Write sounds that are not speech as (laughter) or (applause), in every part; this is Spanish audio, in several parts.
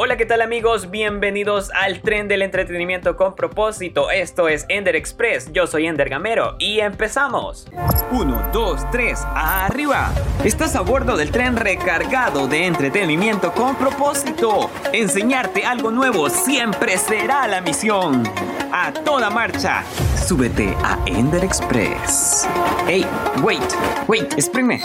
Hola, ¿qué tal amigos? Bienvenidos al tren del entretenimiento con propósito. Esto es Ender Express. Yo soy Ender Gamero y empezamos. 1, 2, 3, arriba. Estás a bordo del tren recargado de entretenimiento con propósito. Enseñarte algo nuevo siempre será la misión. A toda marcha, súbete a Ender Express. Hey, wait, wait, espérame.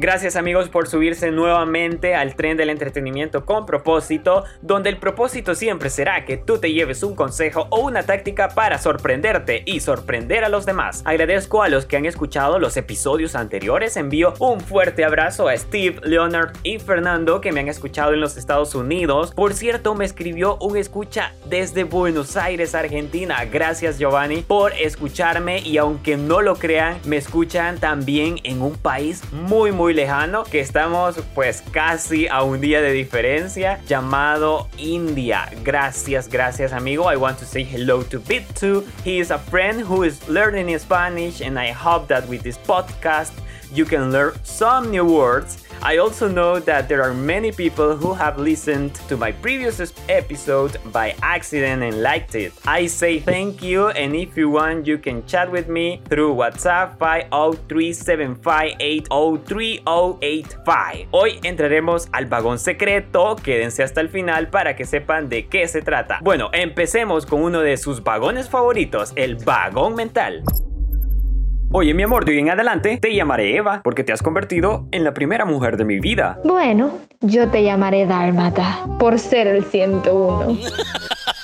Gracias amigos por subirse nuevamente al tren del entretenimiento con propósito, donde el propósito siempre será que tú te lleves un consejo o una táctica para sorprenderte y sorprender a los demás. Agradezco a los que han escuchado los episodios anteriores, envío un fuerte abrazo a Steve, Leonard y Fernando que me han escuchado en los Estados Unidos. Por cierto, me escribió un escucha desde Buenos Aires, Argentina. Gracias Giovanni por escucharme y aunque no lo crean, me escuchan también en un país muy muy lejano que estamos pues casi a un día de diferencia llamado India. Gracias, gracias amigo. I want to say hello to Bit2. He is a friend who is learning Spanish and I hope that with this podcast you can learn some new words I also know that there are many people who have listened to my previous episode by accident and liked it. I say thank you, and if you want, you can chat with me through WhatsApp 50375803085. Hoy entraremos al vagón secreto, quédense hasta el final para que sepan de qué se trata. Bueno, empecemos con uno de sus vagones favoritos, el vagón mental. Oye, mi amor, de hoy en adelante te llamaré Eva porque te has convertido en la primera mujer de mi vida. Bueno, yo te llamaré Dálmata por ser el 101. (laughs)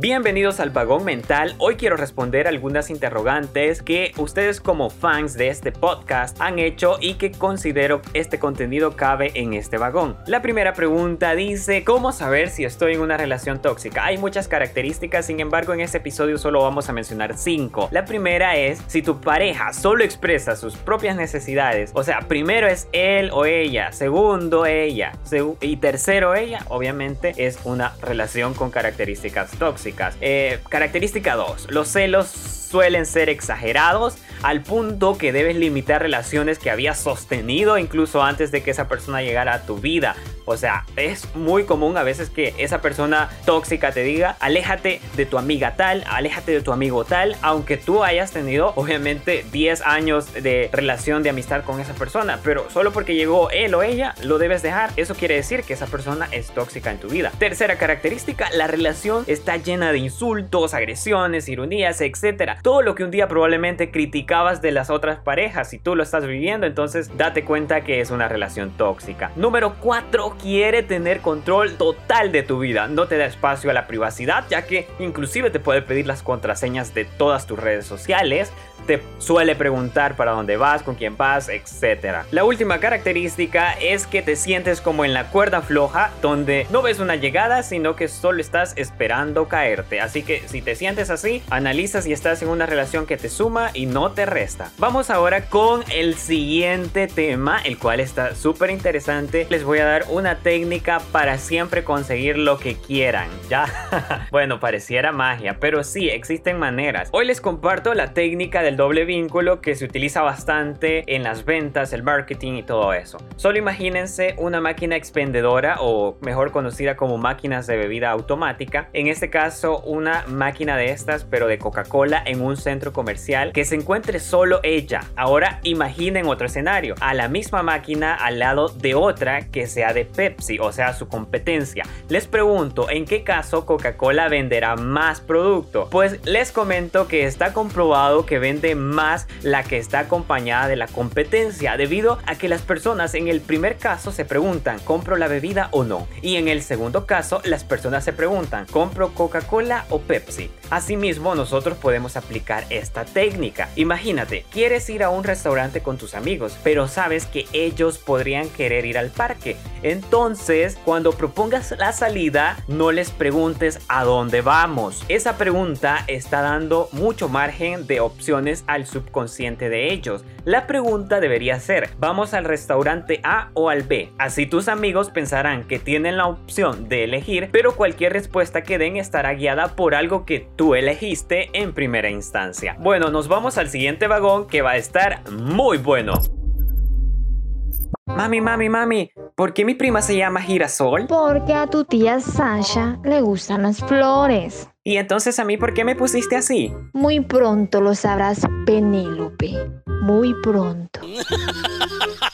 Bienvenidos al vagón mental. Hoy quiero responder algunas interrogantes que ustedes como fans de este podcast han hecho y que considero este contenido cabe en este vagón. La primera pregunta dice, ¿cómo saber si estoy en una relación tóxica? Hay muchas características, sin embargo en este episodio solo vamos a mencionar 5. La primera es si tu pareja solo expresa sus propias necesidades, o sea, primero es él o ella, segundo ella y tercero ella, obviamente es una relación con características tóxicas. Eh, característica 2. Los celos suelen ser exagerados al punto que debes limitar relaciones que habías sostenido incluso antes de que esa persona llegara a tu vida. O sea, es muy común a veces que esa persona tóxica te diga, aléjate de tu amiga tal, aléjate de tu amigo tal, aunque tú hayas tenido obviamente 10 años de relación de amistad con esa persona, pero solo porque llegó él o ella, lo debes dejar. Eso quiere decir que esa persona es tóxica en tu vida. Tercera característica, la relación está llena de insultos, agresiones, ironías, etc. Todo lo que un día probablemente criticabas de las otras parejas, si tú lo estás viviendo, entonces date cuenta que es una relación tóxica. Número 4 quiere tener control total de tu vida. No te da espacio a la privacidad, ya que inclusive te puede pedir las contraseñas de todas tus redes sociales, te suele preguntar para dónde vas, con quién vas, etc. La última característica es que te sientes como en la cuerda floja, donde no ves una llegada, sino que solo estás esperando caerte. Así que si te sientes así, analiza si estás en una relación que te suma y no te resta. Vamos ahora con el siguiente tema, el cual está súper interesante. Les voy a dar una técnica para siempre conseguir lo que quieran. (laughs) Ya, bueno, pareciera magia, pero sí, existen maneras. Hoy les comparto la técnica del doble vínculo que se utiliza bastante en las ventas, el marketing y todo eso. Solo imagínense una máquina expendedora o mejor conocida como máquinas de bebida automática. En este caso, una máquina de estas, pero de Coca-Cola en un centro comercial que se encuentre solo ella. Ahora imaginen otro escenario. A la misma máquina al lado de otra que sea de Pepsi, o sea, su competencia. Les pregunto, ¿en qué caso Coca-Cola venderá más producto? Pues les comento que está comprobado que vende más la que está acompañada de la competencia, debido a que las personas en el primer caso se preguntan, ¿compro la bebida o no? Y en el segundo caso, las personas se preguntan, ¿compro Coca-Cola o Pepsi? Asimismo, nosotros podemos aplicar esta técnica. Imagínate, quieres ir a un restaurante con tus amigos, pero sabes que ellos podrían querer ir al parque. Entonces, cuando propongas la salida, no les preguntes a dónde vamos. Esa pregunta está dando mucho margen de opciones al subconsciente de ellos. La pregunta debería ser, ¿vamos al restaurante A o al B? Así tus amigos pensarán que tienen la opción de elegir, pero cualquier respuesta que den estará guiada por algo que tú elegiste en primera instancia. Bueno, nos vamos al siguiente vagón que va a estar muy bueno. Mami, mami, mami, ¿Por qué mi prima se llama Girasol? Porque a tu tía Sasha le gustan las flores. ¿Y entonces a mí por qué me pusiste así? Muy pronto lo sabrás, Penélope. Muy pronto. (laughs)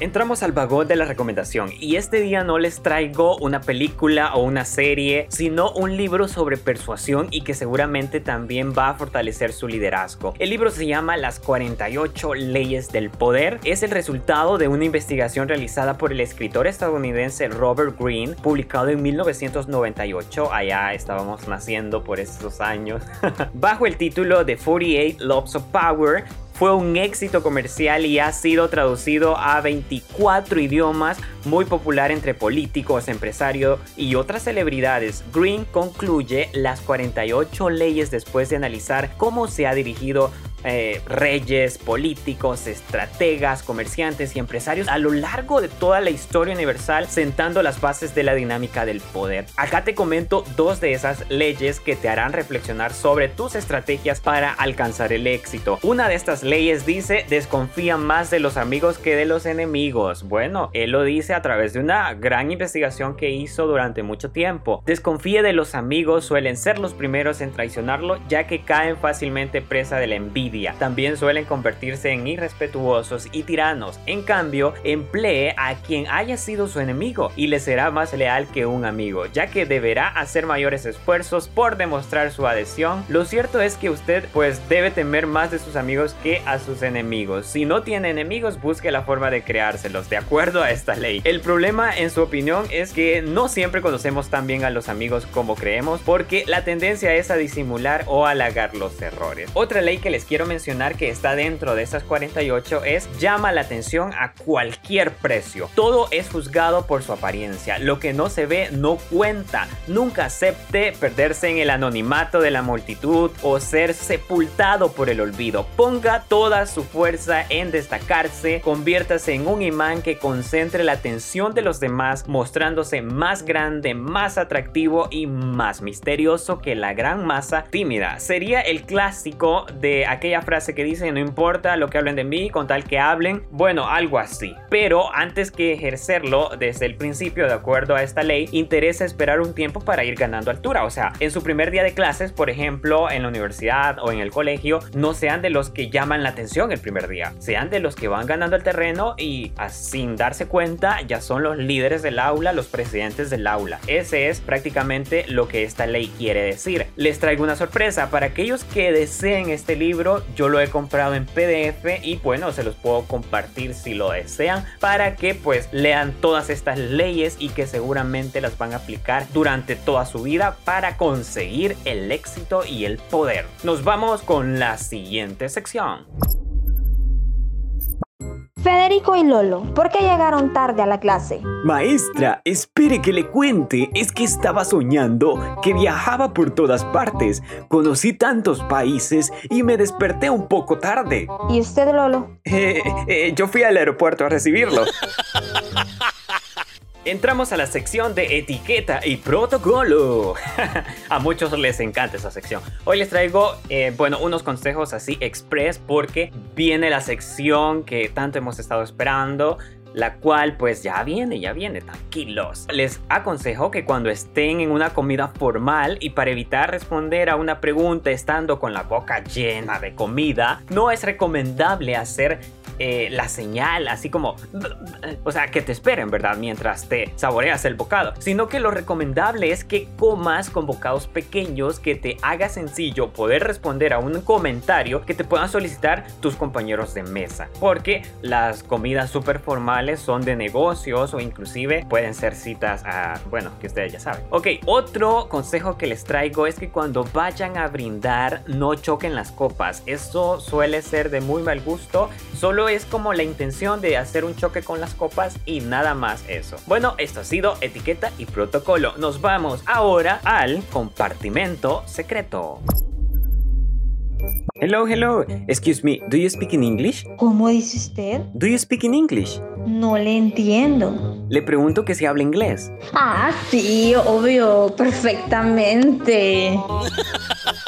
Entramos al vagón de la recomendación y este día no les traigo una película o una serie, sino un libro sobre persuasión y que seguramente también va a fortalecer su liderazgo. El libro se llama Las 48 leyes del poder. Es el resultado de una investigación realizada por el escritor estadounidense Robert Greene, publicado en 1998. Allá estábamos naciendo por esos años. (laughs) Bajo el título de 48 Loves of Power, fue un éxito comercial y ha sido traducido a 24 idiomas, muy popular entre políticos, empresarios y otras celebridades. Green concluye las 48 leyes después de analizar cómo se ha dirigido eh, reyes, políticos, estrategas, comerciantes y empresarios a lo largo de toda la historia universal, sentando las bases de la dinámica del poder. Acá te comento dos de esas leyes que te harán reflexionar sobre tus estrategias para alcanzar el éxito. Una de estas leyes dice, desconfía más de los amigos que de los enemigos. Bueno, él lo dice a través de una gran investigación que hizo durante mucho tiempo. Desconfíe de los amigos, suelen ser los primeros en traicionarlo, ya que caen fácilmente presa de la envidia también suelen convertirse en irrespetuosos y tiranos. En cambio, emplee a quien haya sido su enemigo y le será más leal que un amigo, ya que deberá hacer mayores esfuerzos por demostrar su adhesión. Lo cierto es que usted pues debe temer más de sus amigos que a sus enemigos. Si no tiene enemigos, busque la forma de creárselos, de acuerdo a esta ley. El problema, en su opinión, es que no siempre conocemos tan bien a los amigos como creemos, porque la tendencia es a disimular o halagar los errores. Otra ley que les quiero mencionar que está dentro de esas 48 es llama la atención a cualquier precio. Todo es juzgado por su apariencia. Lo que no se ve no cuenta. Nunca acepte perderse en el anonimato de la multitud o ser sepultado por el olvido. Ponga toda su fuerza en destacarse. Conviértase en un imán que concentre la atención de los demás mostrándose más grande, más atractivo y más misterioso que la gran masa tímida. Sería el clásico de aquella frase que dice no importa lo que hablen de mí con tal que hablen, bueno, algo así. Pero antes que ejercerlo desde el principio de acuerdo a esta ley, interesa esperar un tiempo para ir ganando altura. O sea, en su primer día de clases, por ejemplo, en la universidad o en el colegio, no sean de los que llaman la atención el primer día, sean de los que van ganando el terreno y sin darse cuenta ya son los líderes del aula, los presidentes del aula. Ese es prácticamente lo que esta ley quiere decir. Les traigo una sorpresa para aquellos que deseen este libro yo lo he comprado en PDF y bueno, se los puedo compartir si lo desean para que pues lean todas estas leyes y que seguramente las van a aplicar durante toda su vida para conseguir el éxito y el poder. Nos vamos con la siguiente sección. Federico y Lolo, ¿por qué llegaron tarde a la clase? Maestra, espere que le cuente. Es que estaba soñando que viajaba por todas partes. Conocí tantos países y me desperté un poco tarde. ¿Y usted, Lolo? (laughs) Eh, eh, yo fui al aeropuerto a recibirlo. (laughs) Entramos a la sección de etiqueta y protocolo. (laughs) a muchos les encanta esa sección. Hoy les traigo, eh, bueno, unos consejos así express porque viene la sección que tanto hemos estado esperando la cual pues ya viene, ya viene, tranquilos. Les aconsejo que cuando estén en una comida formal y para evitar responder a una pregunta estando con la boca llena de comida, no es recomendable hacer eh, la señal, así como, o sea, que te esperen, ¿verdad? Mientras te saboreas el bocado, sino que lo recomendable es que comas con bocados pequeños que te haga sencillo poder responder a un comentario que te puedan solicitar tus compañeros de mesa, porque las comidas súper formales son de negocios o inclusive pueden ser citas a, bueno, que ustedes ya saben. Ok, otro consejo que les traigo es que cuando vayan a brindar no choquen las copas, eso suele ser de muy mal gusto, solo es como la intención de hacer un choque con las copas y nada más eso. Bueno, esto ha sido etiqueta y protocolo. Nos vamos ahora al compartimento secreto. Hello, hello. Excuse me, do you speak in English? ¿Cómo dice usted? Do you speak in English? No le entiendo. Le pregunto que si habla inglés. Ah, sí, obvio, perfectamente. (laughs)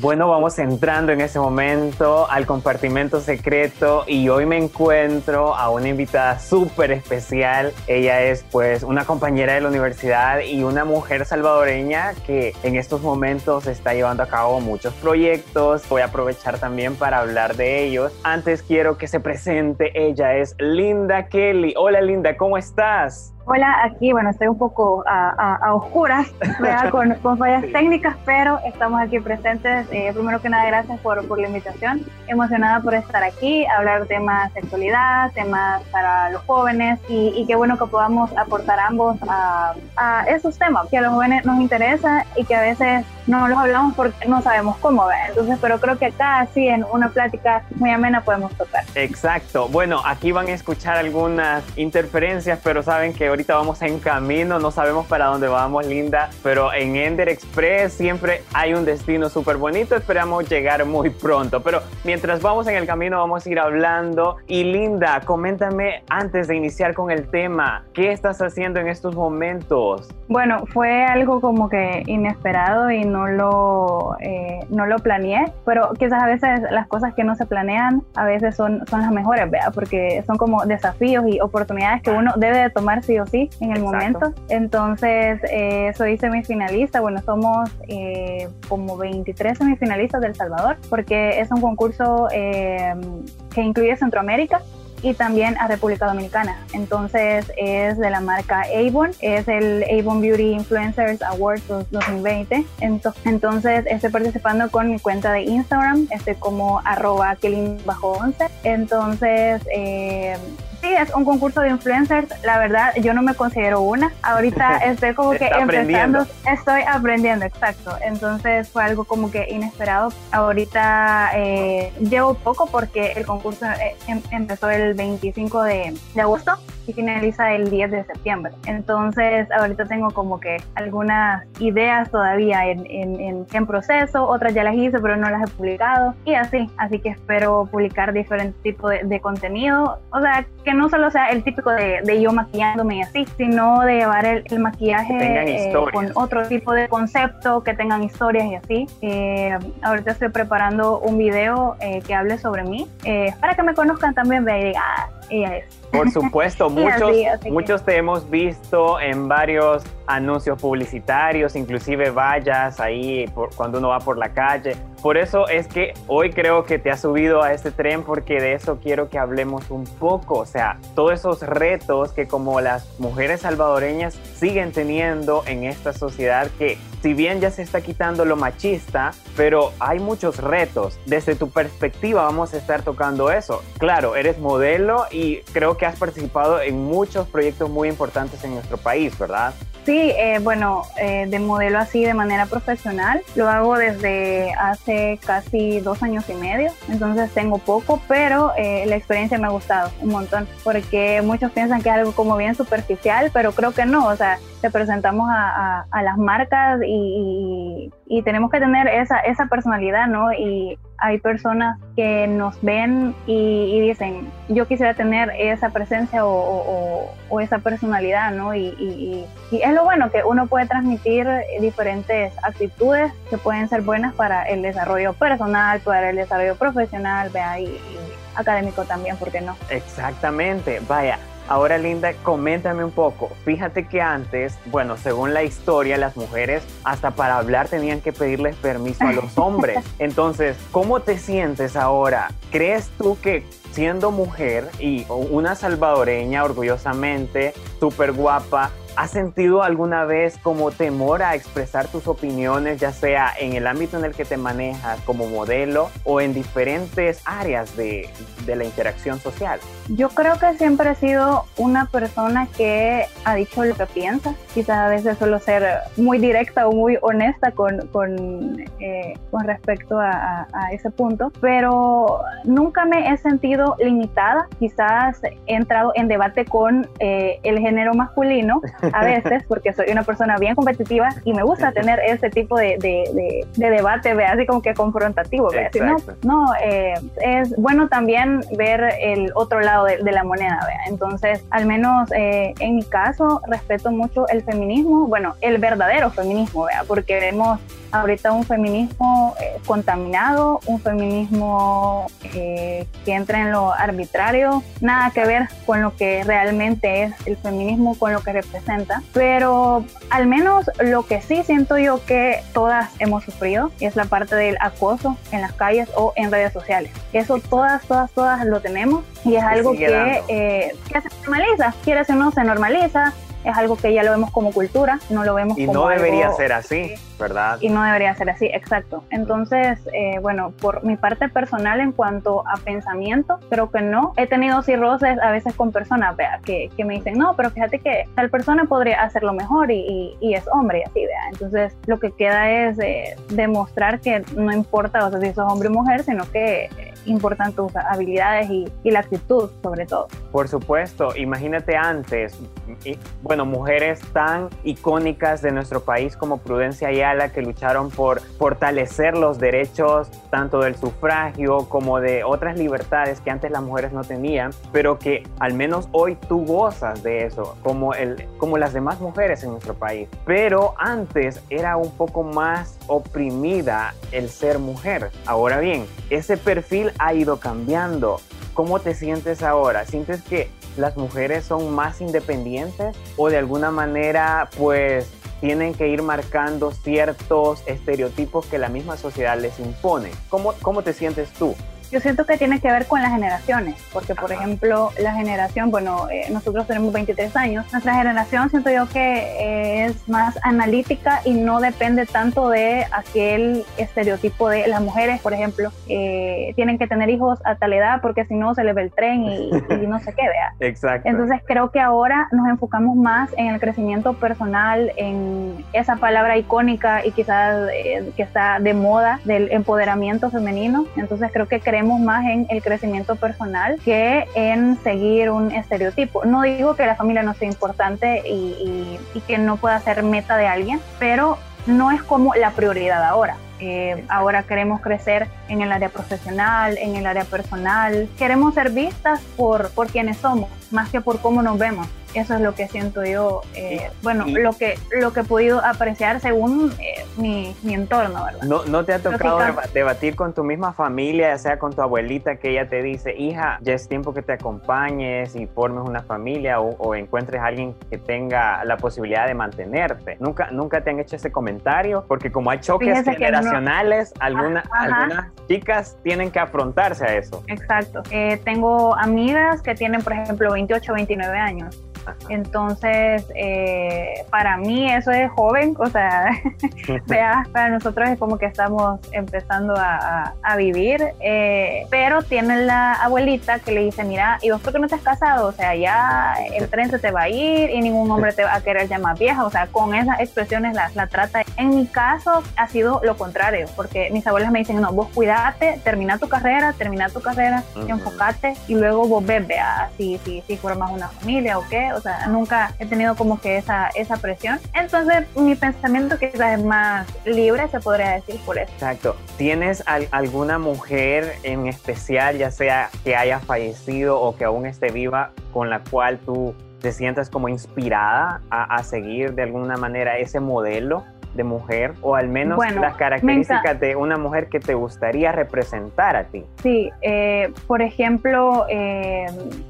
Bueno, vamos entrando en ese momento al compartimento secreto y hoy me encuentro a una invitada súper especial. Ella es pues una compañera de la universidad y una mujer salvadoreña que en estos momentos está llevando a cabo muchos proyectos. Voy a aprovechar también para hablar de ellos. Antes quiero que se presente. Ella es Linda Kelly. Hola Linda, ¿cómo estás? Hola, aquí, bueno, estoy un poco a, oscuras, (laughs) con, con, fallas técnicas, pero estamos aquí presentes. Eh, primero que nada, gracias por, por, la invitación. Emocionada por estar aquí, hablar temas de sexualidad, temas para los jóvenes y, y qué bueno que podamos aportar ambos a, a, esos temas que a los jóvenes nos interesa y que a veces no los hablamos porque no sabemos cómo. Entonces, pero creo que acá, así en una plática muy amena, podemos tocar. Exacto. Bueno, aquí van a escuchar algunas interferencias, pero saben que ahorita vamos en camino, no sabemos para dónde vamos, Linda, pero en Ender Express siempre hay un destino súper bonito, esperamos llegar muy pronto, pero mientras vamos en el camino vamos a ir hablando y Linda, coméntame antes de iniciar con el tema, ¿qué estás haciendo en estos momentos? Bueno, fue algo como que inesperado y no lo, eh, no lo planeé, pero quizás a veces las cosas que no se planean a veces son, son las mejores, ¿vea? porque son como desafíos y oportunidades que uno debe de tomar sí o sí en el momento. Entonces, eh, soy semifinalista. Bueno, somos eh, como 23 semifinalistas del Salvador, porque es un concurso eh, que incluye Centroamérica y también a República Dominicana. Entonces es de la marca Avon, es el Avon Beauty Influencers Awards 2020. Entonces estoy participando con mi cuenta de Instagram, estoy como arroba bajo 11. Entonces eh, Sí, es un concurso de influencers. La verdad, yo no me considero una. Ahorita (laughs) estoy como que empezando. Estoy aprendiendo, exacto. Entonces fue algo como que inesperado. Ahorita eh, llevo poco porque el concurso eh, em, empezó el 25 de, de agosto y finaliza el 10 de septiembre. Entonces, ahorita tengo como que algunas ideas todavía en, en, en, proceso, otras ya las hice, pero no las he publicado y así. Así que espero publicar diferentes tipos de, de contenido. O sea, que no solo sea el típico de, de yo maquillándome y así, sino de llevar el, el maquillaje eh, con otro tipo de concepto, que tengan historias y así. Eh, ahorita estoy preparando un video eh, que hable sobre mí, para que me conozcan también, vea y diga, ah, ella es. Por supuesto, (laughs) muchos, muchos te hemos visto en varios anuncios publicitarios, inclusive vallas ahí por, cuando uno va por la calle. Por eso es que hoy creo que te has subido a este tren porque de eso quiero que hablemos un poco. O sea, todos esos retos que como las mujeres salvadoreñas siguen teniendo en esta sociedad que si bien ya se está quitando lo machista, pero hay muchos retos. Desde tu perspectiva vamos a estar tocando eso. Claro, eres modelo y creo que has participado en muchos proyectos muy importantes en nuestro país, ¿verdad? Sí, eh, bueno, eh, de modelo así de manera profesional. Lo hago desde hace casi dos años y medio, entonces tengo poco, pero eh, la experiencia me ha gustado un montón, porque muchos piensan que es algo como bien superficial, pero creo que no, o sea, representamos a, a, las marcas y, y, tenemos que tener esa, esa personalidad, ¿no? Y hay personas que nos ven y, dicen, yo quisiera tener esa presencia o, o, esa personalidad, ¿no? Y, es lo bueno que uno puede transmitir diferentes actitudes que pueden ser buenas para el desarrollo personal, para el desarrollo profesional, vea, y, y académico también, ¿por qué no? Exactamente, vaya. Ahora, Linda, coméntame un poco. Fíjate que antes, bueno, según la historia, las mujeres hasta para hablar tenían que pedirles permiso a los hombres. (laughs) Entonces, ¿cómo te sientes ahora? ¿Crees tú que siendo mujer y una salvadoreña orgullosamente, súper guapa, ¿Has sentido alguna vez como temor a expresar tus opiniones, ya sea en el ámbito en el que te manejas como modelo o en diferentes áreas de, de, la interacción social? Yo creo que siempre he sido una persona que ha dicho lo que piensa. Quizás a veces suelo ser muy directa o muy honesta con, con, eh, con respecto a, a, ese punto, pero nunca me he sentido limitada. Quizás he entrado en debate con eh, el género masculino (laughs) a veces, porque soy una persona bien competitiva y me gusta tener ese tipo de, de, de, debate, así como que confrontativo. No, no eh, es bueno también ver el otro lado de, la moneda. ¿vea? Entonces, al menos eh, en mi caso, respeto mucho el feminismo, bueno, el verdadero feminismo, ¿vea? porque vemos ahorita un feminismo eh, contaminado, un feminismo eh, que entra en lo arbitrario, nada que ver con lo que realmente es el feminismo, con lo que representa, pero al menos lo que sí siento yo que todas hemos sufrido es la parte del acoso en las calles o en redes sociales. Eso todas, todas, todas lo tenemos y es algo que, eh, que se normaliza, quiere o no, se normaliza, es algo que ya lo vemos como cultura, no lo vemos y como no debería algo- ser así, ¿verdad? y no debería ser así, exacto. Entonces, eh, bueno, por mi parte personal en cuanto a pensamiento, creo que no. He tenido sí roces a veces con personas, vea, que, que me dicen, no, pero fíjate que tal persona podría hacerlo mejor y, y- y es hombre y así, vea. Entonces, lo que queda es eh, demostrar que no importa, o sea, si sos hombre o mujer, sino que importan tus habilidades y, y la actitud, sobre todo. Por supuesto, imagínate antes, y, bueno, mujeres tan icónicas de nuestro país como Prudencia Ayala que lucharon por fortalecer los derechos tanto del sufragio como de otras libertades que antes las mujeres no tenían, pero que al menos hoy tú gozas de eso, como, el, como las demás mujeres en nuestro país. Pero antes era un poco más oprimida el ser mujer. Ahora bien, ese perfil ha ido cambiando. ¿Cómo te sientes ahora? ¿Sientes que las mujeres son más independientes o de alguna manera pues tienen que ir marcando ciertos estereotipos que la misma sociedad les impone? ¿Cómo, cómo te sientes tú? Yo siento que tiene que ver con las generaciones, porque por ejemplo la generación, bueno, eh, nosotros tenemos 23 años, nuestra generación siento yo que eh, es más analítica y no depende tanto de aquel estereotipo de las mujeres, por ejemplo, eh, tienen que tener hijos a tal edad porque si no se les ve el tren y, y no sé qué, vea. (laughs) Exacto. Entonces creo que ahora nos enfocamos más en el crecimiento personal, en esa palabra icónica y quizás eh, que está de moda del empoderamiento femenino. Entonces creo que creemos más en el crecimiento personal que en seguir un estereotipo. No digo que la familia no sea importante y, y- y que no pueda ser meta de alguien, pero no es como la prioridad ahora. Eh, ahora queremos crecer en el área profesional, en el área personal. Queremos ser vistas por, por quienes somos, más que por cómo nos vemos. Eso es lo que siento yo, eh, bueno, y- lo que, lo que he podido apreciar según eh, mi, mi entorno, ¿verdad? ¿No, ¿No te ha tocado debatir con tu misma familia, ya sea con tu abuelita, que ella te dice, hija, ya es tiempo que te acompañes y formes una familia o, o encuentres a alguien que tenga la posibilidad de mantenerte? ¿Nunca, ¿Nunca te han hecho ese comentario? Porque como hay choques Fíjese no. generacionales, alguna- Ajá. algunas chicas tienen que afrontarse a eso. Exacto. Eh, tengo amigas que tienen, por ejemplo, 28 o 29 años. Entonces, eh, para mí eso es joven, o sea, (laughs) vea, para nosotros es como que estamos empezando a, a- vivir, eh, pero tiene la abuelita que le dice, mira, ¿y vos por qué no te has casado? O sea, ya el tren se te va a ir y ningún hombre te va a querer llamar vieja, o sea, con esas expresiones la, la trata. En mi caso ha sido lo contrario, porque mis abuelas me dicen, no, vos cuidate, termina tu carrera, termina tu carrera, Ujú. enfocate y luego vos ves, vea, si, si, si formas una familia o qué, o sea, nunca he tenido como que esa, esa presión. Entonces, mi pensamiento quizás es más libre, se podría decir por eso. Exacto. ¿Tienes al- alguna mujer en especial, ya sea que haya fallecido o que aún esté viva, con la cual tú te sientas como inspirada a seguir de alguna manera ese modelo de mujer? O al menos Bueno, las características de una mujer que te gustaría representar a ti. Sí, eh, por ejemplo, eh,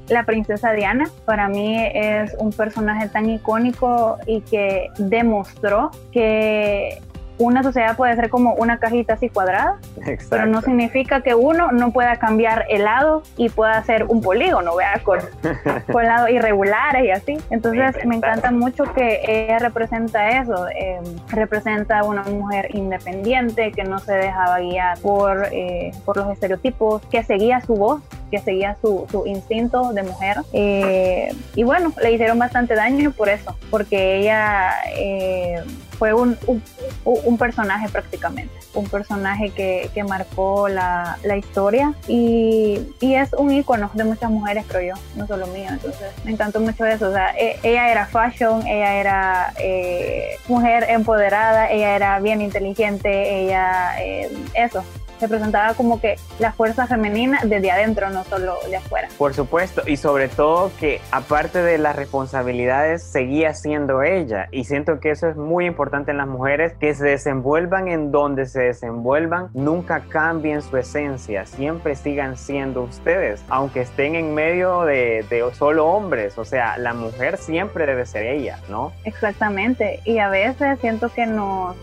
la princesa Diana para mí es un personaje tan icónico y que demostró que una sociedad puede ser como una cajita así cuadrada, Exacto. pero no significa que uno no pueda cambiar el lado y pueda ser un polígono, vea, con, (laughs) con lados irregulares y así. Entonces me encanta mucho que ella representa eso, eh, representa una mujer independiente que no se dejaba guiar por, eh, por los estereotipos, que seguía su voz que seguía su, su instinto de mujer. Eh, y bueno, le hicieron bastante daño por eso, porque ella eh, fue un, un, un, personaje prácticamente, un personaje que, que marcó la, la historia y, y, es un icono de muchas mujeres, creo yo, no solo mío. Entonces, me encantó mucho eso. O sea, e, ella era fashion, ella era eh, mujer empoderada, ella era bien inteligente, ella, eh, eso. Representaba como que la fuerza femenina desde adentro, no solo de afuera. Por supuesto, y sobre todo que aparte de las responsabilidades, seguía siendo ella. Y siento que eso es muy importante en las mujeres, que se desenvuelvan en donde se desenvuelvan, nunca cambien su esencia, siempre sigan siendo ustedes, aunque estén en medio de, de solo hombres, o sea, la mujer siempre debe ser ella, ¿no? Exactamente, y a veces siento que nos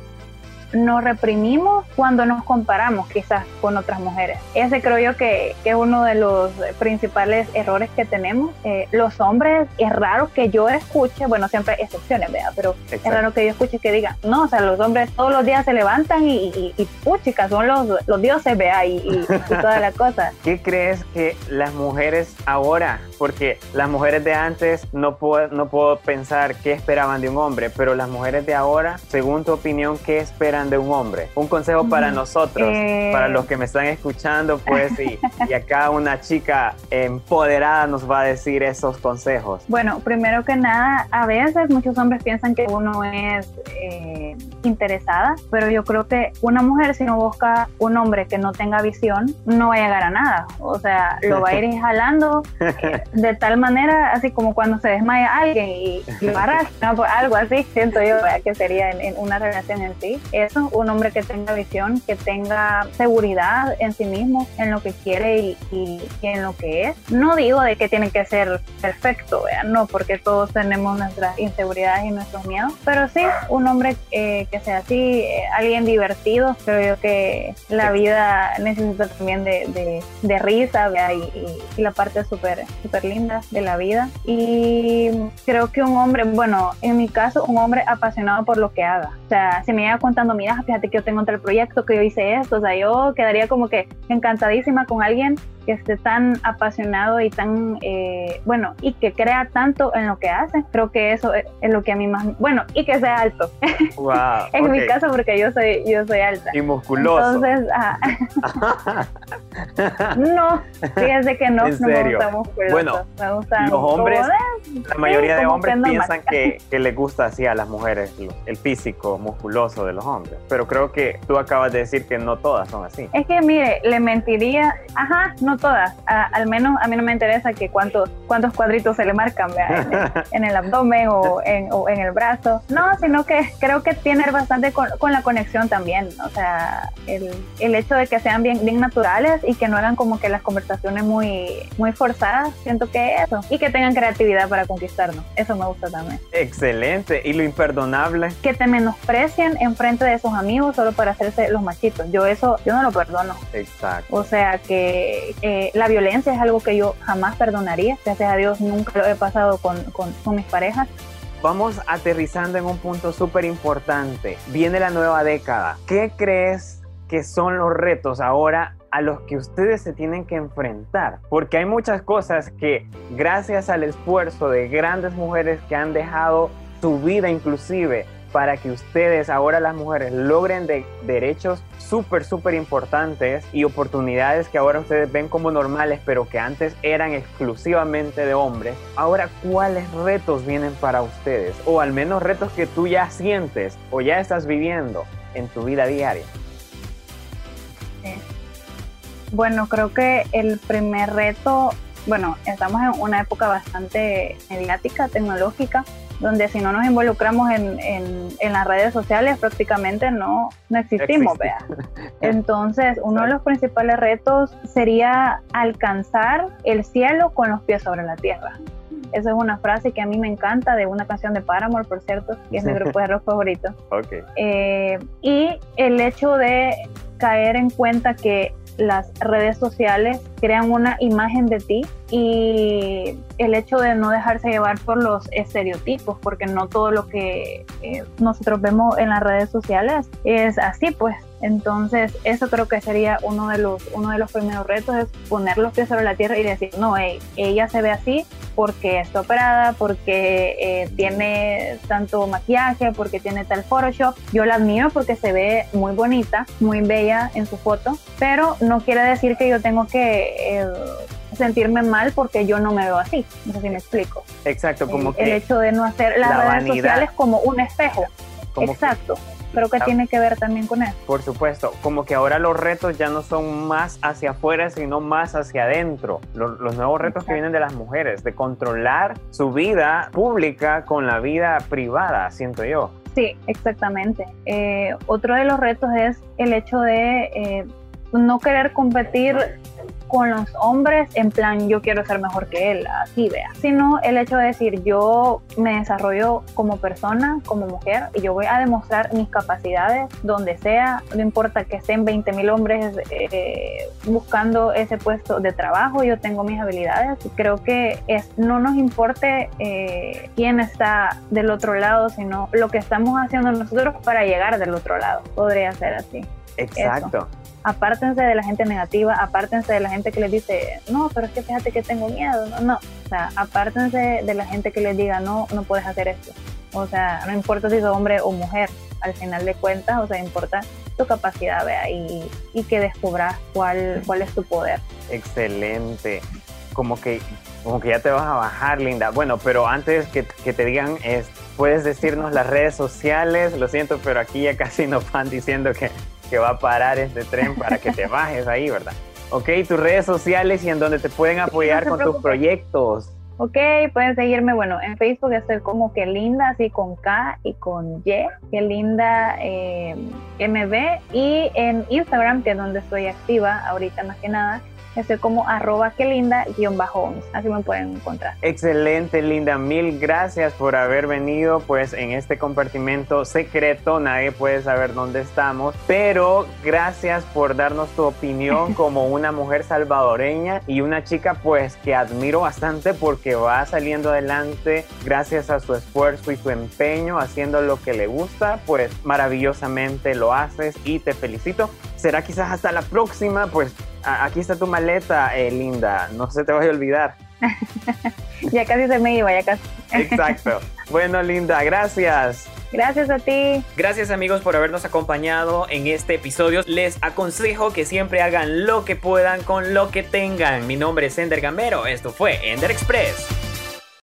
nos reprimimos cuando nos comparamos quizás con otras mujeres. Ese creo yo que, que es uno de los principales errores que tenemos. Eh, los hombres, es raro que yo escuche, bueno, siempre hay excepciones, ¿verdad? Pero es raro que yo escuche que digan, no, o sea, los hombres todos los días se levantan y, y, y puchica, son los, los dioses, vea, y, y, toda la cosa. (laughs) ¿Qué crees que las mujeres ahora, porque las mujeres de antes no puedo, no puedo pensar qué esperaban de un hombre, pero las mujeres de ahora, según tu opinión, ¿qué esperan? De un hombre? Un consejo para nosotros, Eh. para los que me están escuchando, pues, y, y acá una chica empoderada nos va a decir esos consejos. Bueno, primero que nada, a veces muchos hombres piensan que uno es eh, interesada, pero yo creo que una mujer si no busca un hombre que no tenga visión, no va a llegar a nada. O sea, lo va a ir (laughs) jalando eh, de tal manera, así como cuando se desmaya alguien y lo arrastra, pues, algo así, siento yo ¿verdad? que sería en, en una relación en sí. Eso, un hombre que tenga visión, que tenga seguridad en sí mismo, en lo que quiere y, y- y en lo que es. No digo de que tiene que ser perfecto, ¿verdad? no, porque todos tenemos nuestras inseguridades y nuestros miedos, pero sí, un hombre eh, que sea así, eh, alguien divertido, creo yo que la vida necesita también de, de- de risa y, y- la parte súper súper linda de la vida. Y creo que un hombre, bueno, en mi caso, un hombre apasionado por lo que haga. O sea, si me llega contando, mira, fíjate que yo tengo tal proyecto, que yo hice esto, o sea, yo quedaría como que encantadísima con alguien que esté tan apasionado y tan, eh, bueno, y que crea tanto en lo que hace. Creo que eso es, es lo que a mí más, bueno, y que sea alto. Wow, (laughs) en mi ok. caso, porque yo soy, yo soy alta. Y musculoso. Entonces, ah, (laughs) no, fíjese que no, ¿En no me serio? gusta musculoso. Bueno, me gustan los hombres, de- La mayoría de como hombres que piensan que, que les gusta así a las mujeres lo- el físico musculoso de los hombres. Pero creo que tú acabas de decir que no todas son así. Es que mire, le mentiría, ajá, no todas, a- al menos a mí no me interesa que cuántos, cuántos cuadritos se le marcan en, el, (laughs) en el abdomen o en, o en el brazo, no, sino que creo que tiene bastante con, con la conexión también, o sea, el, el hecho de que sean bien, bien naturales y que no hagan como que las conversaciones muy, muy forzadas, siento que eso, y que tengan creatividad para conquistarnos, eso me gusta también. Excelente. Y lo imperdonable. Que te menosprecien en frente de sus amigos solo para hacerse los machitos, yo eso, yo no lo perdono. Exacto. O sea que eh, la violencia es algo que yo jamás perdonaría. Gracias a Dios nunca lo he pasado con, con- con mis parejas. Vamos aterrizando en un punto súper importante. Viene la nueva década. ¿Qué crees que son los retos ahora a los que ustedes se tienen que enfrentar? Porque hay muchas cosas que gracias al esfuerzo de grandes mujeres que han dejado su vida inclusive para que ustedes ahora las mujeres logren de derechos súper, súper importantes y oportunidades que ahora ustedes ven como normales, pero que antes eran exclusivamente de hombres. Ahora, ¿cuáles retos vienen para ustedes? O al menos retos que tú ya sientes o ya estás viviendo en tu vida diaria. Bueno, creo que el primer reto, bueno, estamos en una época bastante mediática, tecnológica, donde si no nos involucramos en, en- en las redes sociales prácticamente no, no existimos, vea. (laughs) Entonces, uno de los principales retos sería alcanzar el cielo con los pies sobre la tierra. Esa es una frase que a mí me encanta de una canción de Paramore, por cierto, que es mi (laughs) grupo de rock favorito. Eh, y el hecho de caer en cuenta que las redes sociales crean una imagen de ti y el hecho de no dejarse llevar por los estereotipos, porque no todo lo que eh, nosotros vemos en las redes sociales es así, pues. Entonces, eso creo que sería uno de los, uno de los primeros retos, es poner los pies sobre la tierra y decir, no, ey, ella se ve así porque está operada, porque eh, tiene tanto maquillaje, porque tiene tal Photoshop. Yo la admiro porque se ve muy bonita, muy bella en su foto, pero no quiere decir que yo tengo que eh, sentirme mal porque yo no me veo así. No sé si me explico. Exacto, como el, el que hecho de no hacer las la redes vanidad. sociales como un espejo. como que Exacto. Creo que tiene que ver también con eso. Por supuesto, como que ahora los retos ya no son más hacia afuera, sino más hacia adentro. Los, los nuevos retos que vienen de las mujeres, de controlar su vida pública con la vida privada, siento yo. Sí, exactamente. Eh, otro de los retos es el hecho de eh, no querer competir con los hombres en plan yo quiero ser mejor que él, así vea, sino el hecho de decir yo me desarrollo como persona, como mujer y yo voy a demostrar mis capacidades donde sea, no importa que estén 20 mil hombres eh, buscando ese puesto de trabajo, yo tengo mis habilidades creo que es, no nos importe eh, quién está del otro lado, sino lo que estamos haciendo nosotros para llegar del otro lado, podría ser así. Exacto apártense de la gente negativa, apártense de la gente que les dice, no, pero es que fíjate que tengo miedo, no, no, o sea, apártense de la gente que les diga, no, no puedes hacer esto, o sea, no importa si sos hombre o mujer, al final de cuentas, o sea, importa tu capacidad, vea, y, que descubras cuál, cuál es tu poder. Excelente, como que como que ya te vas a bajar, Linda. Bueno, pero antes que, te digan, es, puedes decirnos las redes sociales. Lo siento, pero aquí ya casi nos van diciendo que que va a parar este tren para que te (laughs) bajes ahí, ¿verdad? Ok, tus redes sociales y en donde te pueden apoyar con tus proyectos. Ok, pueden seguirme, bueno, en Facebook estoy como que linda, así con K y con Y, que linda eh, MB, y en Instagram, que es donde estoy activa ahorita más que nada, Estoy como arroba que linda guion bajo Así me pueden encontrar. Excelente, Linda. Mil gracias por haber venido pues en este compartimento secreto. Nadie puede saber dónde estamos. Pero gracias por darnos tu opinión (laughs) como una mujer salvadoreña y una chica pues que admiro bastante porque va saliendo adelante gracias a su esfuerzo y su empeño haciendo lo que le gusta. Pues maravillosamente lo haces y te felicito. Será quizás hasta la próxima. Pues aquí está tu maleta, eh, Linda. No se te vaya a olvidar. (laughs) ya casi se me iba, ya casi. Exacto. Bueno, Linda, gracias. Gracias a ti. Gracias amigos por habernos acompañado en este episodio. Les aconsejo que siempre hagan lo que puedan con lo que tengan. Mi nombre es Ender Gamero. Esto fue Ender Express.